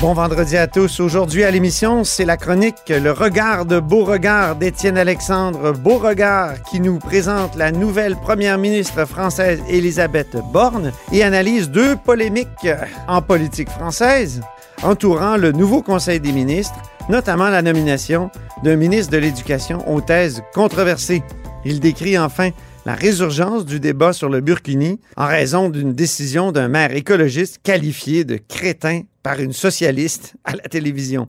Bon vendredi à tous. Aujourd'hui à l'émission, c'est la chronique Le regard de Beauregard d'Étienne Alexandre Beauregard qui nous présente la nouvelle première ministre française Elisabeth Borne et analyse deux polémiques en politique française entourant le nouveau Conseil des ministres, notamment la nomination d'un ministre de l'Éducation aux thèses controversées. Il décrit enfin la résurgence du débat sur le Burkini en raison d'une décision d'un maire écologiste qualifié de crétin par une socialiste à la télévision.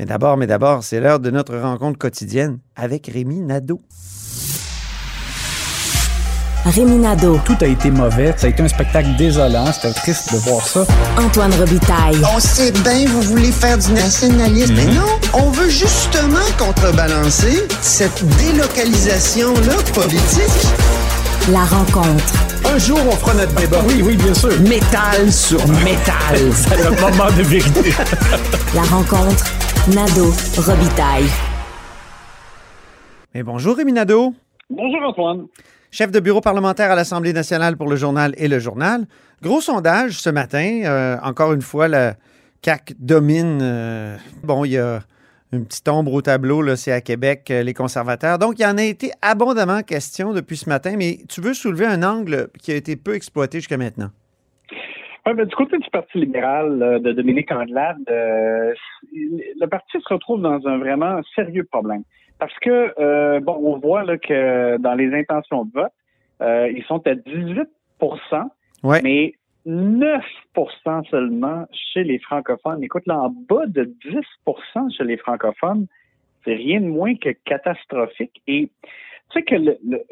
Mais d'abord, mais d'abord, c'est l'heure de notre rencontre quotidienne avec Rémi Nadeau. Rémi Nadeau. Tout a été mauvais. Ça a été un spectacle désolant. C'était triste de voir ça. Antoine Robitaille. On sait bien, vous voulez faire du nationalisme. Mais non, on veut justement contrebalancer cette délocalisation-là politique. La rencontre. Un jour, on fera notre débat. Oui, oui, bien sûr. Métal sur métal. C'est le moment de vérité. La rencontre. Nadeau. Robitaille. Mais bonjour Rémi Nadeau. Bonjour Antoine. Chef de bureau parlementaire à l'Assemblée nationale pour le journal et le journal. Gros sondage ce matin. Euh, encore une fois, la CAQ domine. euh, bon, il y a une petite ombre au tableau, là, c'est à Québec, euh, les conservateurs. Donc, il y en a été abondamment question depuis ce matin, mais tu veux soulever un angle qui a été peu exploité jusqu'à maintenant? Ouais, ben, du côté du Parti libéral euh, de Dominique Andelade, euh, le parti se retrouve dans un vraiment sérieux problème. Parce que, euh, bon, on voit là, que dans les intentions de vote, ils sont à 18 Ouais. mais 9% seulement chez les francophones. Écoute, là, en bas de 10% chez les francophones, c'est rien de moins que catastrophique. Et tu sais que le, le-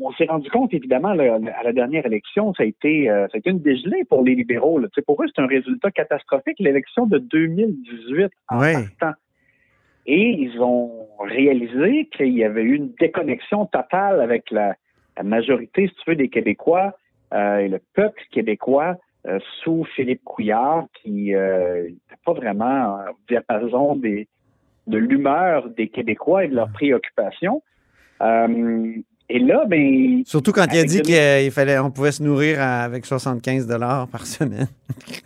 on, s'est rendu compte, évidemment, là, à la dernière élection, ça a été, euh, ça a été une dégelée pour les libéraux. là. Tu sais, pour eux, c'est un résultat catastrophique, l'élection de 2018 en Ouais. partant. Et ils ont réalisé qu'il y avait eu une déconnexion totale avec la, la majorité, si tu veux, des Québécois et le peuple québécois euh, sous Philippe Couillard, qui n'était pas vraiment au diapason des, de l'humeur des Québécois et de leurs préoccupations. Euh, et là, ben, Surtout quand il a dit qu'il fallait, on pouvait se nourrir avec 75 par semaine.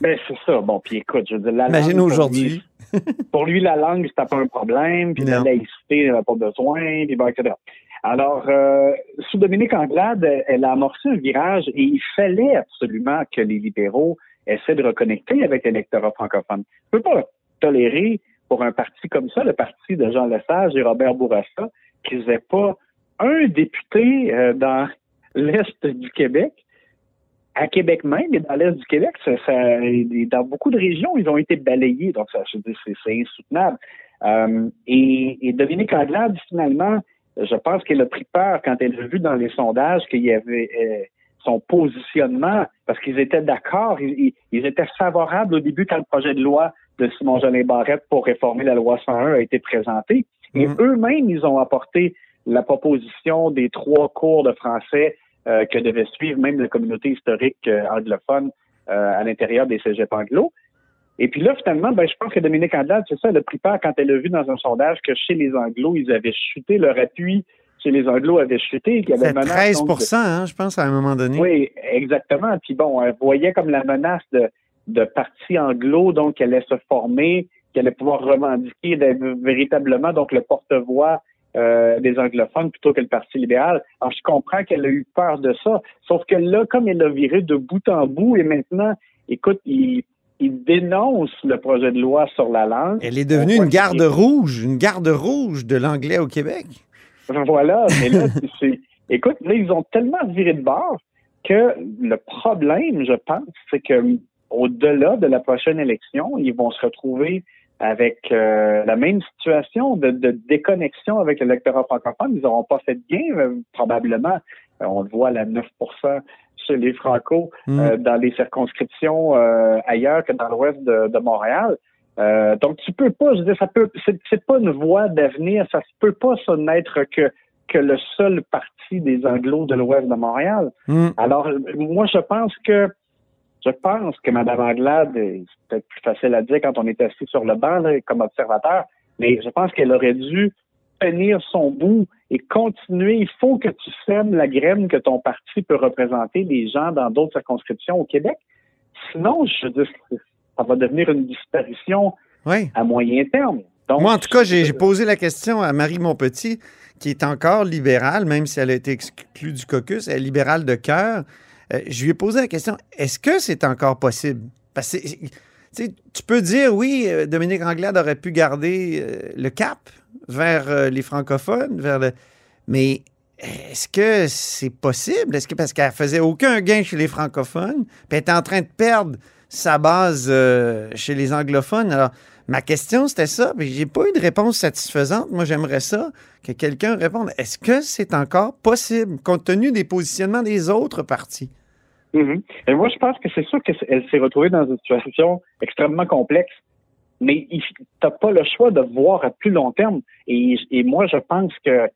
ben c'est ça. Bon, puis écoute, je veux dire, la Imagine pour aujourd'hui. Pour lui, la langue, c'était pas un problème, puis la laïcité, il n'y avait pas besoin, puis bon, etc. Alors, euh, sous Dominique Anglade, elle a amorcé un virage et il fallait absolument que les libéraux essaient de reconnecter avec l'électorat francophone. On ne peut pas tolérer pour un parti comme ça, le parti de Jean Lesage et Robert Bourassa, qu'ils n'aient pas un député euh, dans l'Est du Québec à Québec même et dans l'Est du Québec, ça, ça- dans beaucoup de régions, ils ont été balayés. Donc, ça, c'est insoutenable. Euh, et, et Dominique Anglade, finalement, je pense qu'elle a pris peur quand elle a vu dans les sondages qu'il y avait euh, son positionnement, parce qu'ils étaient d'accord, ils, étaient favorables au début quand le projet de loi de Simon Jolin Barrette pour réformer la loi 101 a été présenté. Et Mhm. eux-mêmes, ils ont apporté la proposition des trois cours de français euh, que devait suivre même la communauté historique euh, anglophone à l'intérieur des cégeps anglo. Et puis là, finalement, ben, je pense que Dominique Andelade, c'est ça, elle a pris peur quand elle a vu dans un sondage que chez les Anglos, ils avaient chuté, leur appui chez les Anglos avait chuté, qu'il y avait menace, 13 donc, hein, je pense, à un moment donné. oui, exactement. Puis bon, elle voyait comme la menace de, de partis anglo, donc qui allait se former, qui allait pouvoir revendiquer d'être véritablement donc le porte-voix euh, des anglophones plutôt que le Parti libéral. Alors, je comprends qu'elle a eu peur de ça. Sauf que là, comme elle a viré de bout en bout, et maintenant, écoute, il, il dénonce le projet de loi sur la langue. Elle est devenue une garde rouge, une garde rouge de l'anglais au Québec. Voilà, mais là, c'est-. Écoute, là, ils ont tellement viré de bord que le problème, je pense, c'est que au-delà de la prochaine élection, ils vont se retrouver avec euh, la même situation de, de déconnexion avec l'électorat francophone. Ils n'auront pas fait de gain, euh, probablement. Euh, on le voit à la 9 chez les Franco Mm. euh, dans les circonscriptions euh, ailleurs que dans l'ouest de, de Montréal. Euh, donc tu peux pas, je veux dire, ça peut, c'est, pas une voie d'avenir, ça se peut pas ça n'être que que le seul parti des Anglos de l'ouest de Montréal. Mm. Alors moi je pense que je pense que Mme Anglade, c'est peut-être plus facile à dire quand on est assis sur le banc là, comme observateur, mais je pense qu'elle aurait dû tenir son bout et continuer. Il faut que tu sèmes la graine que ton parti peut représenter les gens dans d'autres circonscriptions au Québec. Sinon, je dis, ça va devenir une disparition Oui. à moyen terme. Donc, Moi, en tout cas, j'ai j'ai posé la question à Marie Montpetit, qui est encore libérale, même si elle a été exclue du caucus. Elle est libérale de cœur. Euh, je lui ai posé la question est-ce que c'est encore possible? Parce que tu peux dire oui, euh, Dominique Anglade aurait pu garder euh, le cap vers euh, les francophones, vers le. Mais est-ce que c'est possible? Est-ce que parce qu'elle faisait aucun gain chez les francophones, puis elle était en train de perdre sa base chez les anglophones Alors, ma question c'était ça, mais j'ai pas eu de réponse satisfaisante. Moi, j'aimerais ça que quelqu'un réponde. Est-ce que c'est encore possible, compte tenu des positionnements des autres partis? Mhm. Et moi, je pense que c'est sûr qu'elle s'est retrouvée dans une situation extrêmement complexe, mais tu n'as pas le choix de voir à plus long terme. Et, et moi, je pense que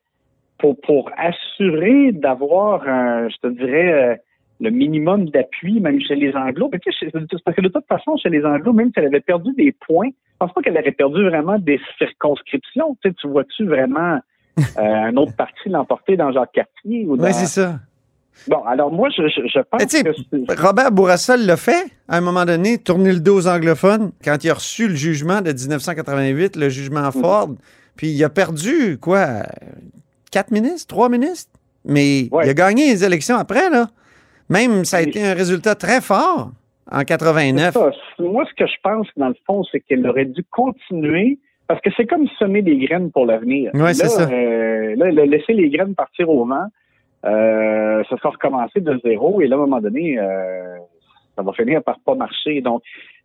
pour, pour assurer d'avoir, un, je te dirais, euh, le minimum d'appui, même chez les c'est parce que de toute façon, chez les Anglos, même si elle avait perdu des points, je pense pas qu'elle aurait perdu vraiment des circonscriptions. Tu, sais, tu vois-tu vraiment euh, un autre parti l'emporter dans Jacques-Cartier? ou dans... Oui, c'est ça. Bon, alors moi, je, je, je pense que. Robert Bourassa l'a fait à un moment donné, tourner le dos aux anglophones quand il a reçu le jugement de 1988, le jugement Ford. Puis il a perdu, quoi, quatre ministres, trois ministres? Mais Ouais. il a gagné les élections après, là. Même, ça a été un résultat très fort en C'est 89. ça. Moi, ce que je pense, dans le fond, c'est qu'elle aurait dû continuer parce que c'est comme semer des graines pour l'avenir. Ouais, Là, c'est ça. euh, là, là, laisser les graines partir au vent, euh, ça sera recommencer de zéro et là, à un moment donné, euh, ça va finir par pas marcher. Donc,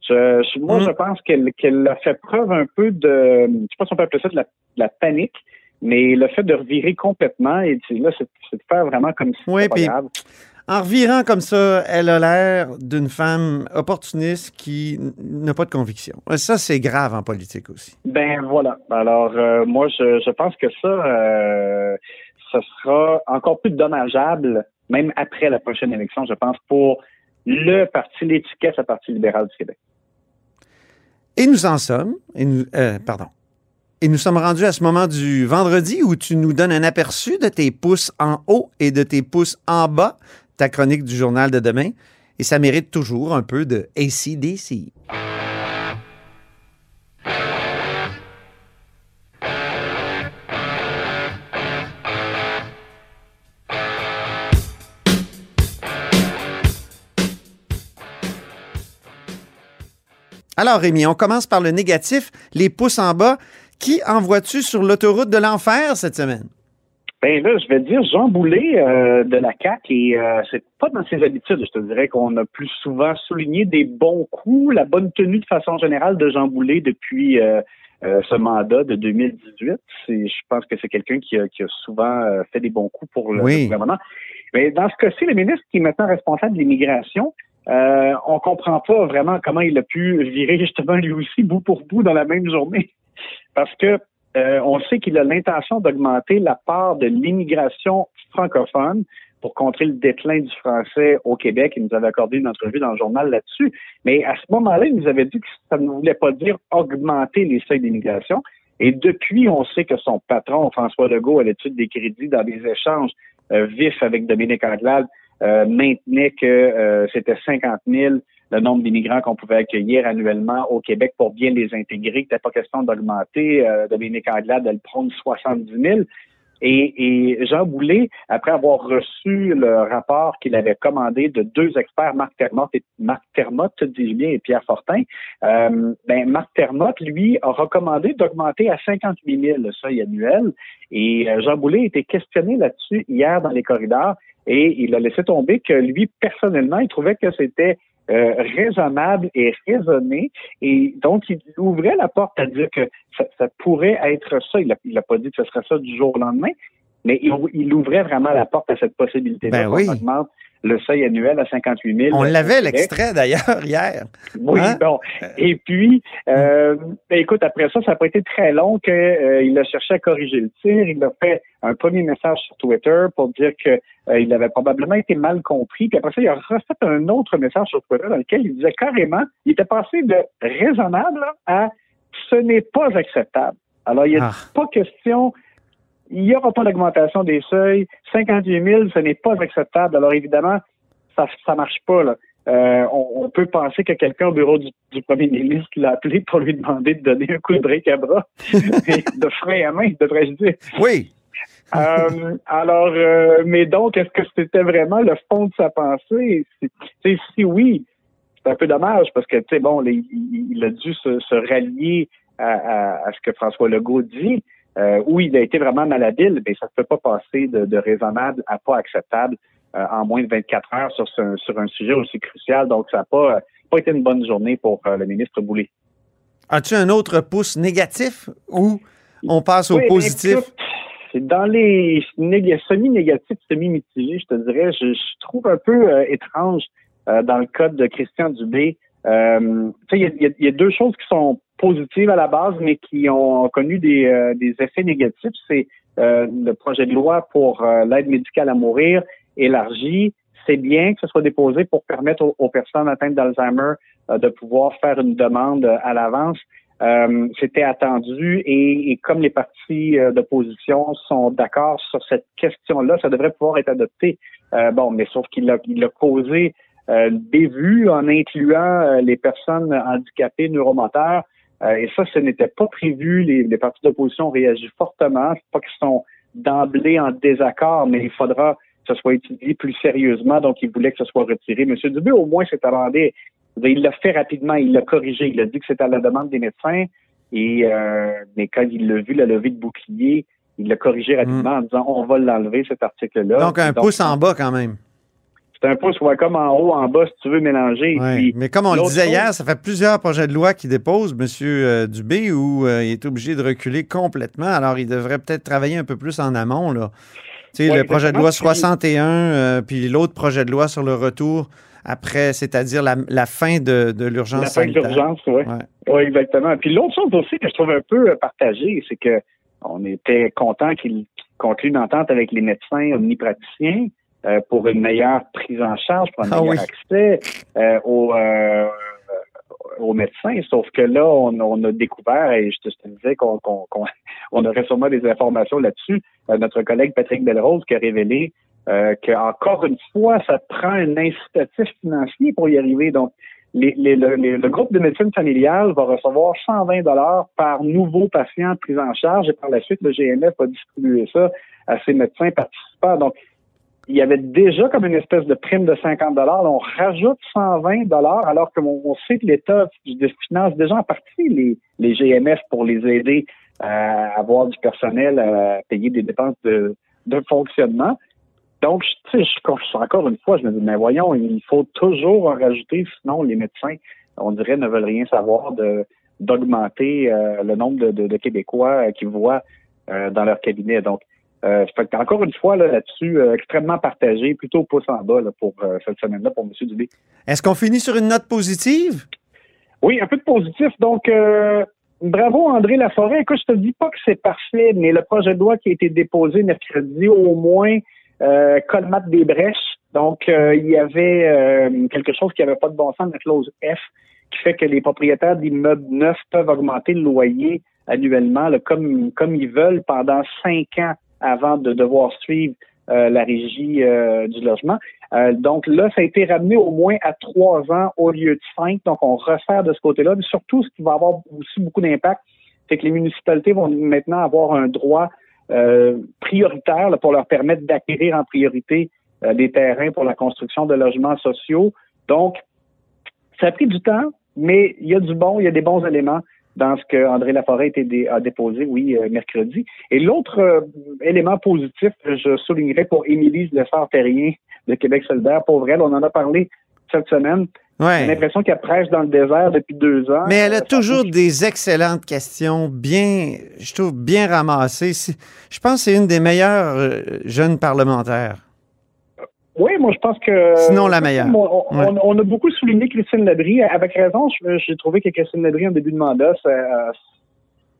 je, je- moi, Mm. je pense qu'elle qu'elle a fait preuve un peu de, je sais pas si on peut appeler ça de la, de la panique, mais le fait de revirer complètement et là, c'est de faire vraiment comme si Ouais, c'était grave. En revirant comme ça, elle a l'air d'une femme opportuniste qui n'a pas de conviction. Ça, c'est grave en politique aussi. Ben voilà. Alors euh, moi je, je pense que ça euh, ce sera encore plus dommageable même après la prochaine élection, je pense pour le parti l'étiquette le Parti libéral du Québec. Et nous en sommes, euh, pardon, et nous sommes rendus à ce moment du vendredi où tu nous donnes un aperçu de tes pouces en haut et de tes pouces en bas, ta chronique du journal de demain. Et ça mérite toujours un peu de ACDC. Alors, Rémi, on commence par le négatif, les pouces en bas. Qui envoies-tu sur l'autoroute de l'enfer cette semaine? Ben là, je vais dire Jean Boulet euh, de la CAC et euh, c'est pas dans ses habitudes. Je te dirais qu'on a plus souvent souligné des bons coups, la bonne tenue de façon générale de Jean Boulet depuis euh, ce mandat de 2018. C'est, je pense que c'est quelqu'un qui a, qui a souvent fait des bons coups pour le, Oui. le gouvernement. Mais dans ce cas-ci, le ministre qui est maintenant responsable de l'immigration, euh, on comprend pas vraiment comment il a pu virer justement lui aussi bout pour bout dans la même journée. Parce que euh, on sait qu'il a l'intention d'augmenter la part de l'immigration francophone pour contrer le déclin du français au Québec. Il nous avait accordé une entrevue dans le journal là-dessus. Mais à ce moment-là, il nous avait dit que ça ne voulait pas dire augmenter les seuils d'immigration. Et depuis, on sait que son patron, François Legault, à l'étude des crédits dans des échanges euh, vifs avec Dominique Anglade, euh, maintenait que euh, c'était 50 000 le nombre d'immigrants qu'on pouvait accueillir annuellement au Québec pour bien les intégrer, c'était pas question d'augmenter. Euh, Dominique Anglade, elle prône 70 000. Et, et Jean Boulet, après avoir reçu le rapport qu'il avait commandé de deux experts, Marc Termotte et Marc Termotte, dis-je bien, et Pierre Fortin, euh, ben Marc Termotte, lui, a recommandé d'augmenter à 58 000 le seuil annuel. Et euh, Jean Boulet a été questionné là-dessus hier dans les corridors et il a laissé tomber que lui, personnellement, il trouvait que c'était euh, raisonnable et raisonné. Et donc, il ouvrait la porte à dire que ça, ça pourrait être ça. Il n'a pas dit que ce serait ça du jour au lendemain. mais il, il ouvrait vraiment la porte à cette possibilité-là. Ben oui. augmente le seuil annuel à 58 000. On l'avait, l'extrait, d'ailleurs, hier. Oui, Hein? bon. Et puis, euh, ben, écoute, après ça, ça n'a pas été très long qu'il a cherché à corriger le tir. Il a fait un premier message sur Twitter pour dire que euh, il avait probablement été mal compris. Puis après ça, il a refait un autre message sur Twitter dans lequel il disait carrément, il était passé de raisonnable à ce n'est pas acceptable. Alors, il n'y a Ah. pas question il n'y aura pas d'augmentation des seuils. 58 000, ce n'est pas acceptable. Alors évidemment, ça ça marche pas. Là. Euh, on, on peut penser que quelqu'un au bureau du, du premier ministre l'a appelé pour lui demander de donner un coup de brique à bras, de frein à main, devrais-je dire. Oui. Euh, alors, euh, mais donc, est-ce que c'était vraiment le fond de sa pensée? Si, si oui, c'est un peu dommage parce que, tu sais, bon, les- il, il a dû se, se rallier à, à- à ce que François Legault dit, euh, où il a été vraiment malhabile, mais ça ne peut pas passer de, de raisonnable à pas acceptable euh, en moins de 24 heures sur, ce- sur un sujet aussi crucial. Donc, ça n'a pas, euh, pas été une bonne journée pour le ministre Boulay. As-tu un autre pouce négatif ou on passe au Oui, positif? écoute, dans les néga- semi-négatifs, semi-mitigés, je te dirais. Je, je trouve un peu euh, étrange euh, dans le cas de Christian Dubé. Euh, il y y, a- deux choses qui sont positives à la base, mais qui ont connu des, euh, des effets négatifs. C'est euh, le projet de loi pour euh, l'aide médicale à mourir élargi. C'est bien que ce soit déposé pour permettre aux, personnes atteintes d'Alzheimer euh, de pouvoir faire une demande à l'avance. Euh, C'était attendu et, et comme les partis d'opposition sont d'accord sur cette question-là, ça devrait pouvoir être adopté. Bon, mais sauf qu'il a, il a causé euh, des vues en incluant euh, les personnes handicapées neuromoteurs. Euh, et ça, ce n'était pas prévu. Les, les partis d'opposition ont réagi fortement. C'est pas qu'ils sont d'emblée en désaccord, mais il faudra que ce soit étudié plus sérieusement. Donc, il voulait que ce soit retiré. Monsieur Dubé, au moins, s'est amendé. Il l'a fait rapidement, il l'a corrigé. Il a dit que c'était à la demande des médecins. Et euh, mais quand il l'a vu, la levée de bouclier, il l'a corrigé rapidement en disant on va l'enlever, cet article-là. Donc, un pouce en bas quand même. C'est un pouce, ouais, comme en haut, en bas, si tu veux mélanger. Ouais. puis, Mais comme on le disait chose- hier, ça fait plusieurs projets de loi qu'il dépose, M. euh, Dubé, où euh, il est obligé de reculer complètement. Alors, il devrait peut-être travailler un peu plus en amont. Là. Tu sais, Ouais, le projet de loi exactement. 61, euh, puis l'autre projet de loi sur le retour après, c'est-à-dire la, la fin de, de l'urgence La fin de sanitaire. l'urgence, oui. Ouais. Oui, exactement. Puis l'autre chose aussi que je trouve un peu partagée, c'est que on était content qu'il qu'il conclue une entente avec les médecins omnipraticiens euh, pour une meilleure prise en charge, pour un Ah meilleur oui. accès euh, aux, euh, aux médecins. Sauf que là, on, on a découvert, et je te, je te disais qu'on- on aurait sûrement des informations là-dessus, euh, notre collègue Patrick Belrose qui a révélé euh, qu'encore une fois, ça prend un incitatif financier pour y arriver. Donc, les- les- le, les- le groupe de médecine familiale va recevoir 120 dollars par nouveau patient pris en charge et par la suite, le GMF va distribuer ça à ses médecins participants. Donc, il y avait déjà comme une espèce de prime de 50 dollars. On rajoute 120 dollars alors qu'on on sait que l'État finance déjà en partie les, les GMF pour les aider à avoir du personnel, à payer des dépenses de, fonctionnement. Donc, je- je, encore une fois, je me dis, mais voyons, il faut toujours en rajouter, sinon les médecins, on dirait, ne veulent rien savoir d'augmenter euh, le nombre de, Québécois euh, qui voient euh, dans leur cabinet. Donc, euh, fait que encore une fois, là, là-dessus, euh, extrêmement partagé, plutôt pouce en bas là, pour euh, cette semaine-là pour M. Dubé. Est-ce qu'on finit sur une note positive? Oui, un peu de positif. Donc, euh, bravo André Laforêt. Écoute, je te dis pas que c'est parfait, mais le projet de loi qui a été déposé mercredi, au moins, euh, colmate des brèches. Donc, euh, il y avait euh, quelque chose qui n'avait pas de bon sens, la clause F, qui fait que les propriétaires d'immeubles neufs peuvent augmenter le loyer annuellement, là, comme, comme ils veulent, pendant cinq ans avant de devoir suivre euh, la régie euh, du logement. Euh, donc là, ça a été ramené au moins à trois ans au lieu de cinq. Donc, on resserre de ce côté-là. Mais surtout, ce qui va avoir aussi beaucoup d'impact, c'est que les municipalités vont maintenant avoir un droit euh, prioritaire là, pour leur permettre d'acquérir en priorité euh, des terrains pour la construction de logements sociaux. Donc, ça a pris du temps, mais il y a du bon, il y a des bons éléments dans ce que André Laforêt a, déposé, oui, euh, mercredi. Et l'autre euh, élément positif, je soulignerais pour Émilie Lessard-Terrien de Québec solidaire, pour elle, on en a parlé cette semaine. Ouais. J'ai l'impression qu'elle prêche dans le désert depuis deux ans. Mais elle a Ça toujours fait- des excellentes questions, bien, je trouve, bien ramassées. Je pense que c'est une des meilleures euh, jeunes parlementaires. Oui, moi je pense que. Sinon, la meilleure. On, on- Ouais. on a beaucoup souligné Christine Labrie. Avec raison, j'ai trouvé que Christine Labrie, en début de mandat, euh,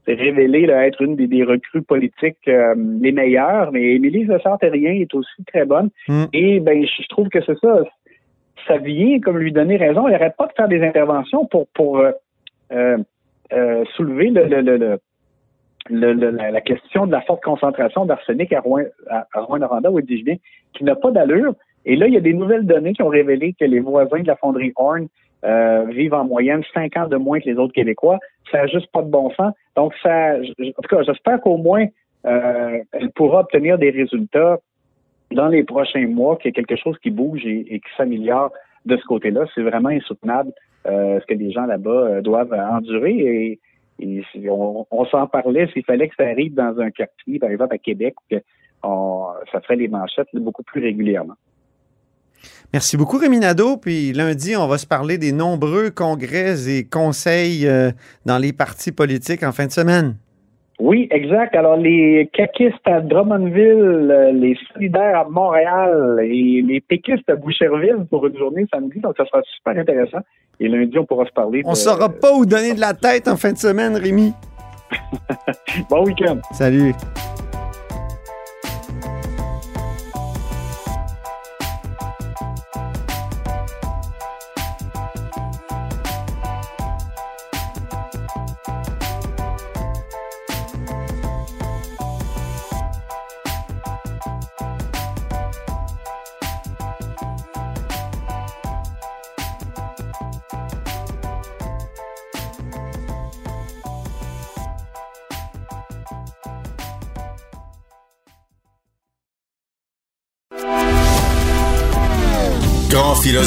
s'est révélée là, être une des, des recrues politiques euh, les meilleures. Mais Émilie Lessard-Terrien est aussi très bonne. Mm. Et ben, je, trouve que c'est ça. Ça vient comme lui donner raison. Elle n'arrête pas de faire des interventions pour, pour euh, soulever le, le, le, le- le- le- la, la question de la forte concentration d'arsenic à Rouen, à, à Rouen-Noranda, où dis-je bien, qui n'a pas d'allure. Et là, il y a des nouvelles données qui ont révélé que les voisins de la fonderie Horn euh, vivent en moyenne 5 ans de moins que les autres Québécois. Ça n'a juste pas de bon sens. Donc, ça, en tout cas, j'espère qu'au moins, euh, elle pourra obtenir des résultats dans les prochains mois, qu'il y a quelque chose qui bouge et, qui s'améliore de ce côté-là. C'est vraiment insoutenable euh, ce que les gens là-bas euh, doivent endurer. Et, on, s'en parlait s'il fallait que ça arrive dans un quartier, par exemple à Québec, que ça ferait les manchettes beaucoup plus régulièrement. Merci beaucoup, Rémi Nadeau. Puis lundi, on va se parler des nombreux congrès et conseils euh, dans les partis politiques en fin de semaine. Oui, exact. Alors, les caquistes à Drummondville, euh, les solidaires à Montréal et les péquistes à Boucherville pour une journée samedi. Donc, ça sera super intéressant. Et lundi, on pourra se parler. On de- saura pas où donner de la tête en fin de semaine, Rémi. Bon week-end. Salut.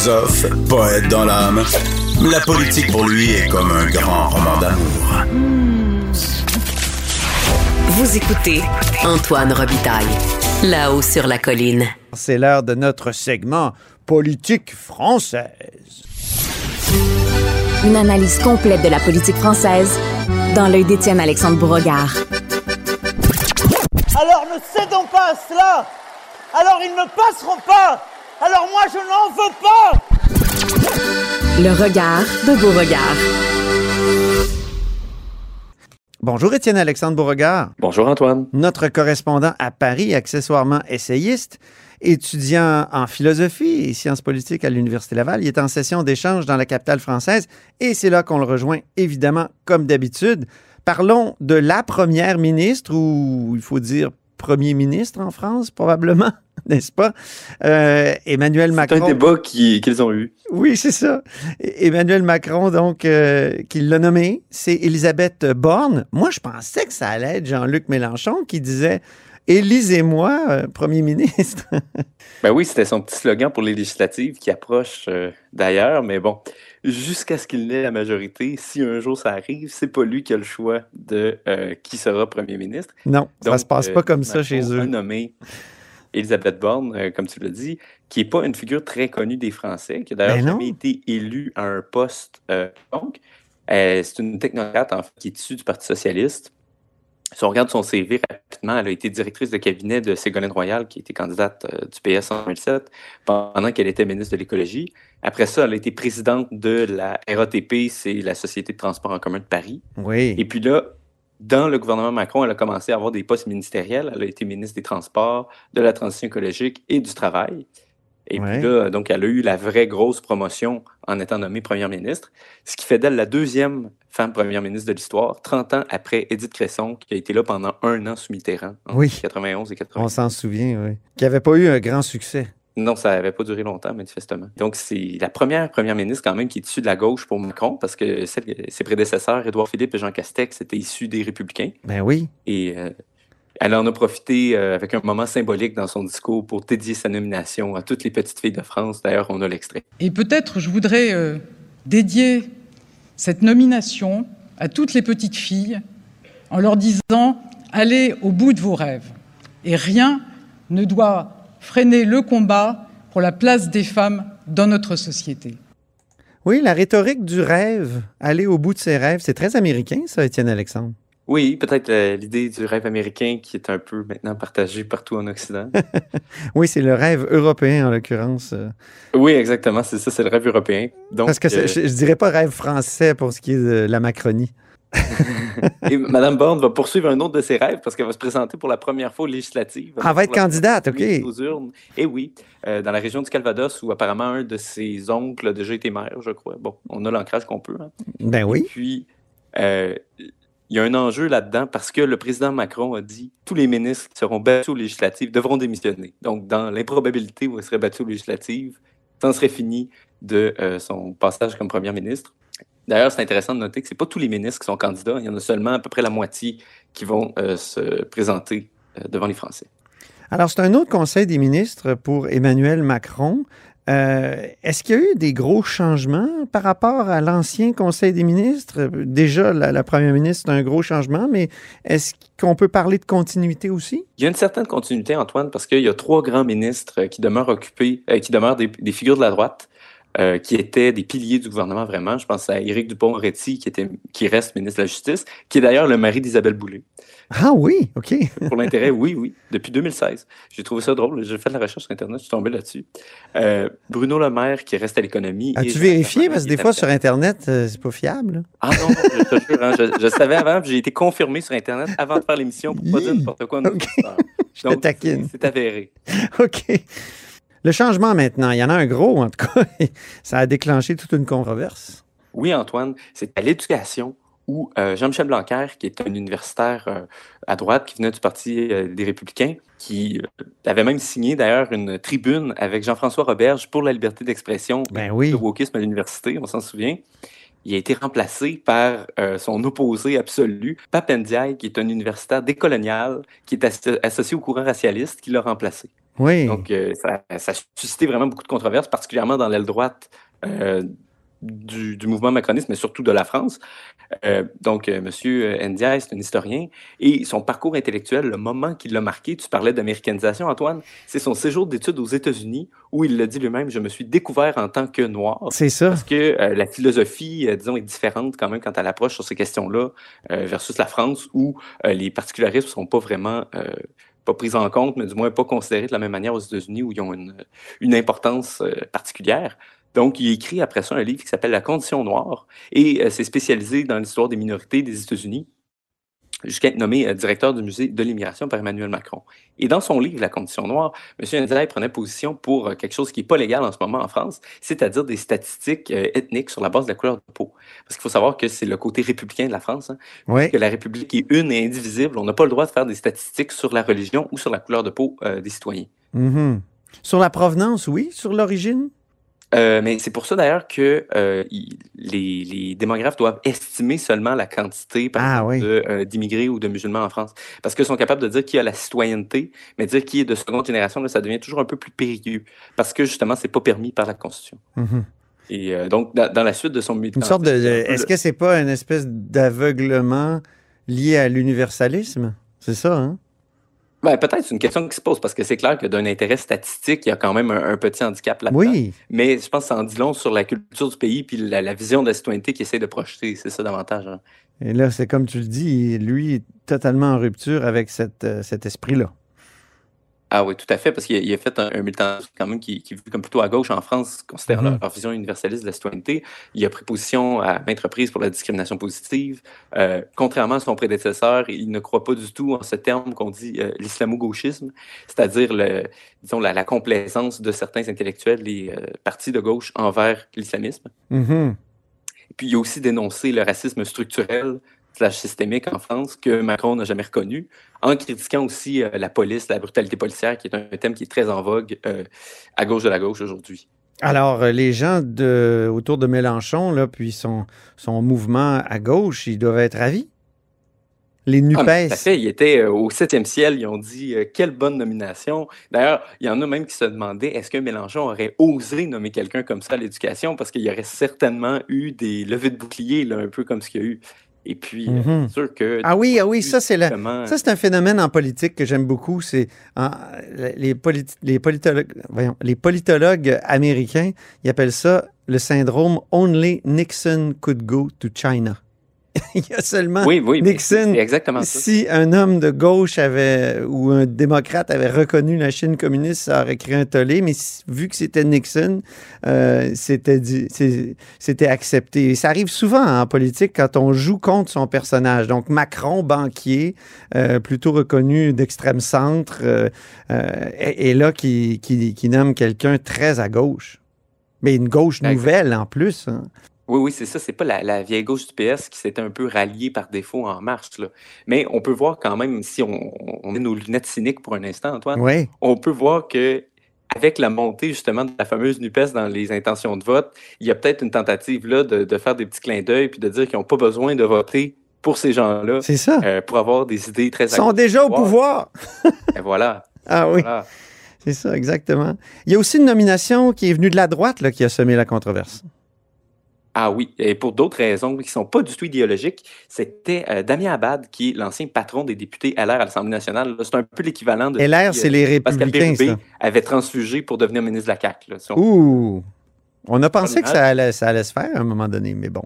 Philosophe, poète dans l'âme, la politique pour lui est comme un grand roman d'amour. Vous écoutez Antoine Robitaille, là-haut sur la colline. C'est l'heure de notre segment politique française. Une analyse complète de la politique française dans l'œil d'Étienne Alexandre Bourregard. Alors ne cédons pas à cela Alors ils ne passeront pas Alors moi je n'en veux pas Le regard de Beauregard. Bonjour, Étienne Alexandre Beauregard. Bonjour Antoine. Notre correspondant à Paris, accessoirement essayiste, étudiant en philosophie et sciences politiques à l'Université Laval. Il est en session d'échange dans la capitale française et c'est là qu'on le rejoint, évidemment, comme d'habitude. Parlons de la première ministre, ou il faut dire premier ministre en France, probablement, n'est-ce pas? Euh, Emmanuel C'est Macron. un débat qui- qu'ils ont eu. Oui, c'est ça. E- Emmanuel Macron, donc, euh, qui l'a nommé, c'est Elisabeth Borne. Moi, je pensais que ça allait être Jean-Luc Mélenchon qui disait Élisez-moi, euh, premier ministre. Ben oui, c'était son petit slogan pour les législatives qui approchent euh, d'ailleurs, mais bon, jusqu'à ce qu'il n'ait la majorité, si un jour ça arrive, c'est pas lui qui a le choix de euh, qui sera premier ministre. non, ça Donc, se passe euh, pas comme ça chez eux. nommé Elisabeth Borne, euh, comme tu l'as dit, qui n'est pas une figure très connue des Français, qui a d'ailleurs Ben jamais été élue à un poste. donc, c'est une technocrate en fait, qui est issue du Parti socialiste. Si on regarde son CV rapidement, elle a été directrice de cabinet de Ségolène Royal, qui était candidate euh, du PS en 2007, pendant qu'elle était ministre de l'Écologie. Après ça, elle a été présidente de la RATP, c'est la Société de transport en commun de Paris. Oui. Et puis là, dans le gouvernement Macron, elle a commencé à avoir des postes ministériels. Elle a été ministre des Transports, de la Transition écologique et du Travail. Et Ouais. puis là, donc, elle a eu la vraie grosse promotion en étant nommée première ministre, ce qui fait d'elle la deuxième femme première ministre de l'histoire, 30 ans après Édith Cresson, qui a été là pendant un an sous Mitterrand, en Oui. 91 et 80. On s'en souvient, oui. Qui n'avait pas eu un grand succès. Non, ça n'avait pas duré longtemps, manifestement. Donc, c'est la première première ministre, quand même, qui est issue de la gauche pour Macron, parce que ses prédécesseurs, Édouard Philippe et Jean Castex, étaient issus des Républicains. Ben oui. Et euh, elle en a profité euh, avec un moment symbolique dans son discours pour dédier sa nomination à toutes les petites filles de France. D'ailleurs, on a l'extrait. Et peut-être je voudrais euh, dédier cette nomination à toutes les petites filles en leur disant allez au bout de vos rêves. Et rien ne doit freiner le combat pour la place des femmes dans notre société. Oui, la rhétorique du rêve, aller au bout de ses rêves, c'est très américain, ça, Étienne Alexandre. Oui, peut-être euh, l'idée du rêve américain qui est un peu maintenant partagée partout en Occident. oui, c'est le rêve européen en l'occurrence. euh. oui, exactement, c'est ça, c'est le rêve européen. Donc, Parce que euh, je, je dirais pas rêve français pour ce qui est de la Macronie. et Mme Borne va poursuivre un autre de ses rêves parce qu'elle va se présenter pour la première fois aux législatives. Ah, elle va être candidate, OK. Aux urnes. Et oui, euh, dans la région du Calvados où apparemment un de ses oncles a déjà été maire, je crois. Bon, on a l'ancrage qu'on peut. hein. Ben oui. Puis, euh, il y a un enjeu là-dedans parce que le président Macron a dit tous les ministres qui seront battus aux législatives devront démissionner. Donc, dans l'improbabilité où il serait battu aux législatives, en serait fini de euh, son passage comme premier ministre. D'ailleurs, c'est intéressant de noter que ce pas tous les ministres qui sont candidats. Il y en a seulement à peu près la moitié qui vont euh, se présenter euh, devant les Français. Alors, c'est un autre conseil des ministres pour Emmanuel Macron. Euh, Est-ce qu'il y a eu des gros changements par rapport à l'ancien conseil des ministres? Déjà, la, première ministre, c'est un gros changement, mais est-ce qu'on peut parler de continuité aussi? Il y a une certaine continuité, Antoine, parce qu'il y a trois grands ministres euh, qui demeurent occupés, euh, qui demeurent des, figures de la droite, qui étaient des piliers du gouvernement vraiment. Je pense à Éric Dupont-Moretti, qui, qui reste ministre de la Justice, qui est d'ailleurs le mari d'Isabelle Boulay. Ah oui, OK. Pour l'intérêt, oui, oui, depuis 2016. J'ai trouvé ça drôle. J'ai fait de la recherche sur Internet, je suis tombé là-dessus. Euh, Bruno Le Maire, qui reste à l'économie. As-tu vérifié? Parce que des fois, sur Internet, euh, c'est pas fiable. Ah non, je te jure, hein, je, je savais avant, j'ai été confirmé sur Internet avant de faire l'émission pour pas dire n'importe quoi. à nos OK. auditeurs. Je te Donc, taquine. c'est avéré. OK. Le changement maintenant, il y en a un gros, en tout cas. Ça a déclenché toute une controverse. Oui, Antoine, c'est à l'éducation où euh, Jean-Michel Blanquer, qui est un universitaire euh, à droite qui venait du Parti euh, des Républicains, qui avait même signé d'ailleurs une tribune avec Jean-François Roberge pour la liberté d'expression Ben et oui. le wokisme à l'université, on s'en souvient. Il a été remplacé par euh, son opposé absolu, Pape Ndiaye, qui est un universitaire décolonial, qui est asso- associé au courant racialiste, qui l'a remplacé. Oui. Donc, euh, ça, ça a suscité vraiment beaucoup de controverses, particulièrement dans l'aile droite euh, du, du mouvement macroniste, mais surtout de la France. Euh, donc, euh, Monsieur Ndiaye, c'est un historien, et son parcours intellectuel, le moment qui l'a marqué, tu parlais d'américanisation, Antoine, c'est son séjour d'études aux États-Unis, où il l'a dit lui-même, je me suis découvert en tant que noir. C'est ça. Parce que euh, la philosophie, euh, disons, est différente quand même quand elle approche sur ces questions-là euh, versus la France, où euh, les particularismes ne sont pas vraiment euh, pas pris en compte, mais du moins pas considérés de la même manière aux États-Unis, où ils ont une, une importance euh, particulière. Donc, il écrit après ça un livre qui s'appelle La condition noire, et euh, c'est spécialisé dans l'histoire des minorités des États-Unis, jusqu'à être nommé euh, directeur du musée de l'immigration par Emmanuel Macron. Et dans son livre La condition noire, M. Ndiaye prenait position pour euh, quelque chose qui n'est pas légal en ce moment en France, c'est-à-dire des statistiques euh, ethniques sur la base de la couleur de peau. Parce qu'il faut savoir que c'est le côté républicain de la France, hein, Oui. que la République est une et indivisible. On n'a pas le droit de faire des statistiques sur la religion ou sur la couleur de peau euh, des citoyens. Mhm. Sur la provenance, oui. Sur l'origine? Euh, mais c'est pour ça d'ailleurs que euh, les, les démographes doivent estimer seulement la quantité par Ah, oui. euh, d'immigrés ou de musulmans en France. Parce qu'ils sont capables de dire qui a la citoyenneté, mais dire qui est de seconde génération, là, ça devient toujours un peu plus périlleux. Parce que justement, c'est pas permis par la Constitution. Mhm. Et donc, dans, dans la suite de son Une militantisme, sorte de. Est-ce que c'est pas une espèce d'aveuglement lié à l'universalisme? C'est ça, hein? Ben, peut-être c'est une question qui se pose parce que c'est clair que d'un intérêt statistique, il y a quand même un, un petit handicap là-dedans. Oui. Mais je pense que ça en dit long sur la culture du pays puis la, la vision de la citoyenneté qu'il essaie de projeter. C'est ça davantage. hein. Et là, c'est comme tu le dis, lui est totalement en rupture avec cette, euh, cet esprit-là. Ah oui, tout à fait, parce qu'il a, a fait un, un militantisme quand même qui, qui est vu comme plutôt à gauche en France, considérant Mhm. leur, vision universaliste de la citoyenneté. Il a pris position à maintes reprises pour la discrimination positive. Euh, contrairement à son prédécesseur, il ne croit pas du tout en ce terme qu'on dit euh, l'islamo-gauchisme, c'est-à-dire le, disons, la, la complaisance de certains intellectuels et euh, partis de gauche envers l'islamisme. Mhm. Puis il a aussi dénoncé le racisme structurel slash systémique en France que Macron n'a jamais reconnu, en critiquant aussi euh, la police, la brutalité policière, qui est un, thème qui est très en vogue euh, à gauche de la gauche aujourd'hui. Alors, euh, les gens de, autour de Mélenchon, là, puis son, son mouvement à gauche, ils doivent être ravis. Les Ah, NUPES. mais tout à fait, il était euh, au septième ciel, ils ont dit euh, quelle bonne nomination. D'ailleurs, il y en a même qui se demandaient est-ce que Mélenchon aurait osé nommer quelqu'un comme ça à l'éducation, parce qu'il y aurait certainement eu des levées de boucliers, là, un peu comme ce qu'il y a eu. Et puis, euh, Mhm. c'est sûr que... Ah oui, ah oui, ça c'est la- justement, ça c'est un phénomène en politique que j'aime beaucoup. C'est les, politi- les politologues, voyons, les politologues américains, ils appellent ça le syndrome Only Nixon could go to China. il y a seulement Oui, oui, Nixon. exactement ça. Si un homme de gauche avait ou un démocrate avait reconnu la Chine communiste, ça aurait créé un tollé. Mais vu que c'était Nixon, euh, c'était accepté. Et ça arrive souvent en politique quand on joue contre son personnage. Donc Macron, banquier, euh, plutôt reconnu d'extrême centre, euh, est, est là qui, qui, qui nomme quelqu'un très à gauche. Mais une gauche nouvelle en plus. hein. Oui, oui, c'est ça. C'est pas la, la vieille gauche du PS qui s'était un peu ralliée par défaut en marche. Là. Mais on peut voir quand même, si on, on met nos lunettes cyniques pour un instant, Antoine, Oui. on peut voir que avec la montée justement de la fameuse NUPES dans les intentions de vote, il y a peut-être une tentative là de, de faire des petits clins d'œil puis de dire qu'ils n'ont pas besoin de voter pour ces gens-là C'est ça. euh, pour avoir des idées très Ils sont déjà au pouvoir. Et voilà. Ah oui. voilà. C'est ça, exactement. Il y a aussi une nomination qui est venue de la droite là, qui a semé la controverse. Ah oui, et pour d'autres raisons qui ne sont pas du tout idéologiques, c'était euh, Damien Abad, qui est l'ancien patron des députés LR à l'Assemblée nationale. C'est un peu l'équivalent de LR, c'est euh, les Pascal républicains, ça. avait transfugé pour devenir ministre de la CAQ. là, si on- Ouh! On a pensé que ça allait, ça allait se faire à un moment donné, mais bon.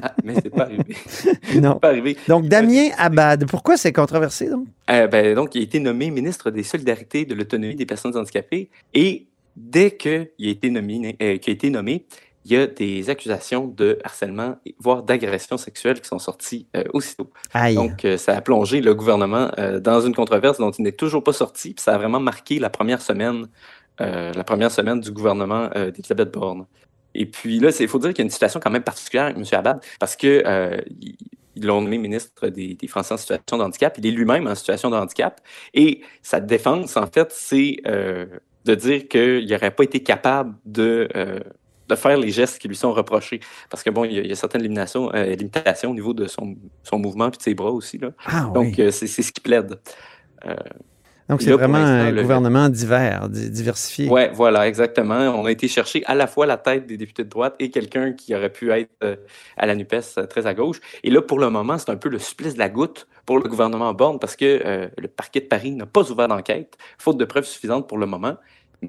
Ah, mais c'est pas arrivé. Non. Pas arrivé. Donc, Damien Abad, pourquoi c'est controversé, donc? Euh, ben, donc, il a été nommé ministre des Solidarités, de l'Autonomie des personnes handicapées. Et dès qu'il a, été nommé, euh, qu'il a été nommé, il y a des accusations de harcèlement, voire d'agression sexuelle qui sont sorties euh, aussitôt. Aïe. Donc, euh, ça a plongé le gouvernement euh, dans une controverse dont il n'est toujours pas sorti. Puis ça a vraiment marqué la première semaine, la première semaine du gouvernement d'Elisabeth Borne. Et puis là, il faut dire qu'il y a une situation quand même particulière avec M. Abad, parce que il- ils l'ont nommé ministre des, des Français en situation de handicap. Il est lui-même en situation de handicap. Et sa défense, en fait, c'est de dire qu'il n'aurait pas été capable de, de faire les gestes qui lui sont reprochés. Parce que bon, il y a, il y a certaines limitations, euh, limitations au niveau de son, son mouvement puis de ses bras aussi. Là. Ah Donc, oui. euh, c'est ce qui plaide. Euh, Donc, c'est vraiment un le- gouvernement divers, di- diversifié. Ouais, voilà, exactement. On a été chercher à la fois la tête des députés de droite et quelqu'un qui aurait pu être euh, à la NUPES très à gauche. Et là, pour le moment, c'est un peu le supplice de la goutte pour le gouvernement Borne parce que le parquet de Paris n'a pas ouvert d'enquête, faute de preuves suffisantes pour le moment.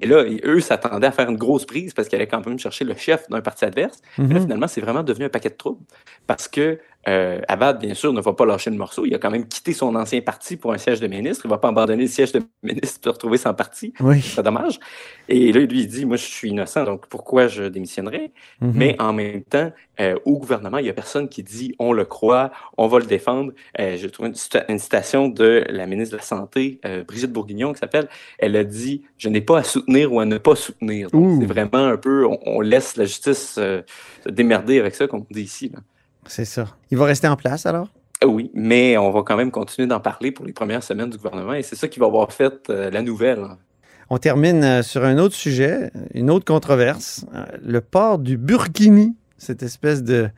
Mais là, eux s'attendaient à faire une grosse prise parce qu'ils allaient quand même chercher le chef d'un parti adverse. Mais là, Mhm. finalement, c'est vraiment devenu un paquet de troubles parce que euh, Abad, bien sûr, ne va pas lâcher le morceau. Il a quand même quitté son ancien parti pour un siège de ministre. Il ne va pas abandonner le siège de ministre pour retrouver sans parti. Oui. C'est dommage. Et là, lui, il dit, moi, je suis innocent, donc pourquoi je démissionnerais? Mhm. Mais en même temps, euh, au gouvernement, il n'y a personne qui dit, on le croit, on va le défendre. Euh, J'ai trouvé une, cita- une citation de la ministre de la Santé, euh, Brigitte Bourguignon, qui s'appelle, elle a dit, je n'ai pas à soutenir ou à ne pas soutenir. C'est vraiment un peu, on, on laisse la justice euh, se démerder avec ça, comme on dit ici. là. C'est ça. Il va rester en place, alors? Euh, Oui, mais on va quand même continuer d'en parler pour les premières semaines du gouvernement et c'est ça qui va avoir fait euh, la nouvelle. On termine euh, sur un autre sujet, une autre controverse, le port du burkini, cette espèce de,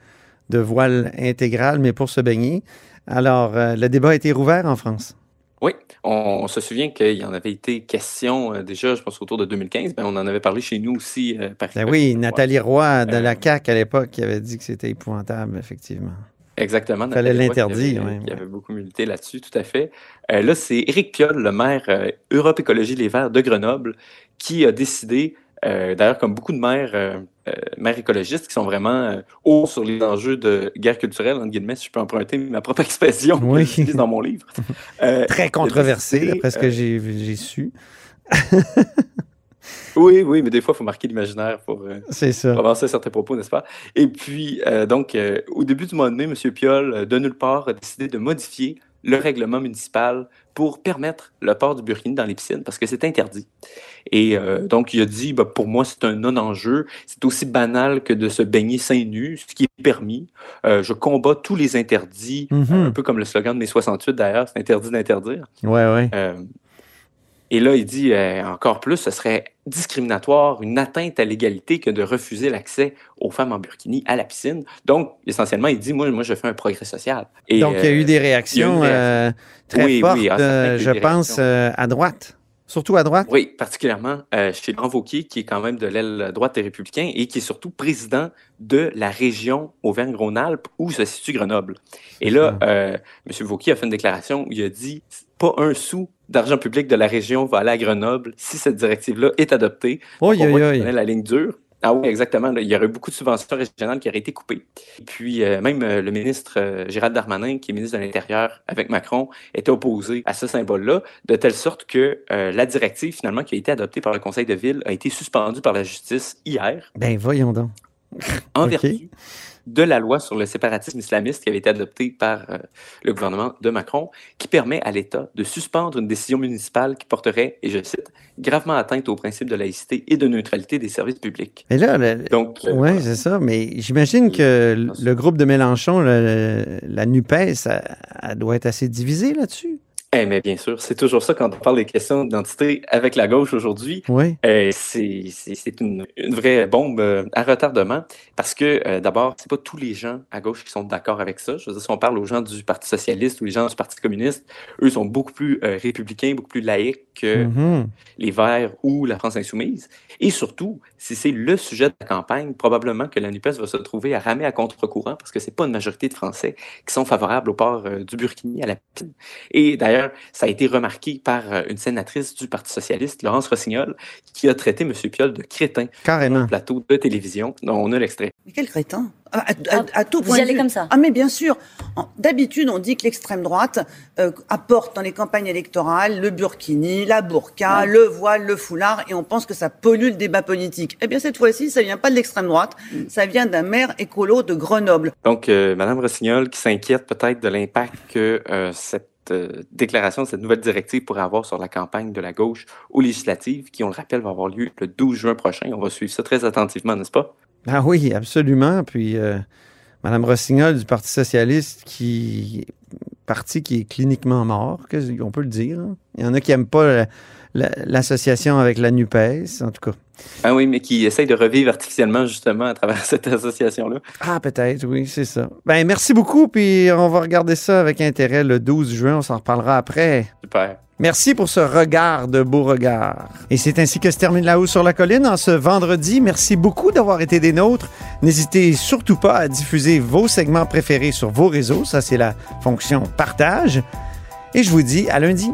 de voile intégral, mais pour se baigner. Alors, euh, le débat a été rouvert en France. Oui, on, on se souvient qu'il y en avait été question euh, déjà, je pense autour de 2015, ben, on en avait parlé chez nous aussi. euh, par Ben oui, Nathalie Roy de Euh, la CAQ à l'époque qui avait dit que c'était épouvantable, effectivement. Exactement. Fallait Roy qui l'interdire, avait- ouais, Qui ouais. avait beaucoup milité là-dessus, tout à fait. Euh, là, c'est Éric Piolle, le maire euh, Europe Écologie Les Verts de Grenoble, qui a décidé, euh, d'ailleurs, comme beaucoup de maires, euh, euh, maires écologistes qui sont vraiment hauts sur les enjeux de guerre culturelle, entre guillemets, si je peux emprunter ma propre expression Oui. que dans mon livre. Très controversé, d'après ce que j'ai su. Oui, oui, mais des fois, il faut marquer l'imaginaire pour, euh, C'est ça. pour avancer certains propos, n'est-ce pas? Et puis, euh, donc, euh, au début du mois de mai, M. Piolle, de nulle part, a décidé de modifier le règlement municipal pour permettre le port du burkini dans les piscines parce que c'est interdit. Et euh, donc, il a dit, bah, pour moi, c'est un non-enjeu. C'est aussi banal que de se baigner seins nus, ce qui est permis. Euh, je combats tous les interdits, Mhm. euh, un peu comme le slogan de mai 68 d'ailleurs, c'est interdit d'interdire. Ouais, ouais. Euh, et là, il dit encore plus, ce serait discriminatoire, une atteinte à l'égalité que de refuser l'accès aux femmes en burkini à la piscine. Donc, essentiellement, il dit, moi, moi je fais un progrès social. Et, Donc, il y a eu des eu réactions réaction. très Oui, oui, fortes, ah, eu je pense, à droite. Surtout à droite? Oui, particulièrement euh, chez Laurent Wauquiez, qui est quand même de l'aile droite des Républicains et qui est surtout président de la région Auvergne-Rhône-Alpes où se situe Grenoble. Et là, euh, M. Wauquiez a fait une déclaration où il a dit pas un sou d'argent public de la région va aller à Grenoble si cette directive-là est adoptée. Oi, Donc, on voit la ligne dure. Ah oui, exactement. Il y aurait eu beaucoup de subventions régionales qui auraient été coupées. Et puis, euh, même euh, le ministre euh, Gérald Darmanin, qui est ministre de l'Intérieur avec Macron, était opposé à ce symbole-là, de telle sorte que la directive, finalement, qui a été adoptée par le Conseil de ville, a été suspendue par la justice hier. Ben, voyons donc. En vertu de la loi sur le séparatisme islamiste qui avait été adoptée par euh, le gouvernement de Macron, qui permet à l'État de suspendre une décision municipale qui porterait, et je cite, gravement atteinte au principe de laïcité et de neutralité des services publics. Mais là, Donc, euh, oui, c'est ça. Mais j'imagine que le groupe de Mélenchon, la NUPES, elle doit être assez divisée là-dessus. Eh, mais bien sûr, c'est toujours ça quand on parle des questions d'identité avec la gauche aujourd'hui. Oui. Euh, c'est une, une, vraie bombe euh, à retardement parce que euh, d'abord, c'est pas tous les gens à gauche qui sont d'accord avec ça. Je veux dire, si on parle aux gens du Parti socialiste ou les gens du Parti communiste, eux sont beaucoup plus euh, républicains, beaucoup plus laïcs que mm-hmm. les Verts ou la France insoumise. Et surtout, si c'est le sujet de la campagne, probablement que la NUPES va se trouver à ramer à contre-courant parce que c'est pas une majorité de Français qui sont favorables au port du Burkini à la. Et d'ailleurs, ça a été remarqué par euh, une sénatrice du Parti socialiste, Laurence Rossignol, qui a traité M. Piolle de crétin Carrément. sur un plateau de télévision. On a l'extrait. Mais quel crétin? À, à, tout point Vous y allez comme ça Ah mais bien sûr. D'habitude, on dit que l'extrême droite euh, apporte dans les campagnes électorales le burkini, la burqa, le voile, le foulard, et on pense que ça pollue le débat politique. Eh bien cette fois-ci, ça vient pas de l'extrême droite, mm. ça vient d'un maire écolo de Grenoble. Donc, euh, Madame Rossignol, qui s'inquiète peut-être de l'impact que cette euh, déclaration, cette nouvelle directive pourrait avoir sur la campagne de la gauche aux législatives, qui, on le rappelle, va avoir lieu le 12 juin prochain. On va suivre ça très attentivement, n'est-ce pas? Ah oui, absolument. Puis, euh, Mme Rossignol du Parti socialiste, qui parti qui est cliniquement mort, on peut le dire. Hein. Il y en a qui n'aiment pas l'association avec la NUPES, en tout cas. Ah oui, mais qui essaye de revivre artificiellement justement à travers cette association-là. Ah, peut-être, oui, c'est ça. Ben, merci beaucoup, puis on va regarder ça avec intérêt le 12 juin. On s'en reparlera après. Super. Merci pour ce regard de beau regard. Et c'est ainsi que se termine La Haut sur la Colline en ce vendredi. Merci beaucoup d'avoir été des nôtres. N'hésitez surtout pas à diffuser vos segments préférés sur vos réseaux. Ça, c'est la fonction partage. Et je vous dis à lundi.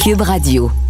Cube Radio.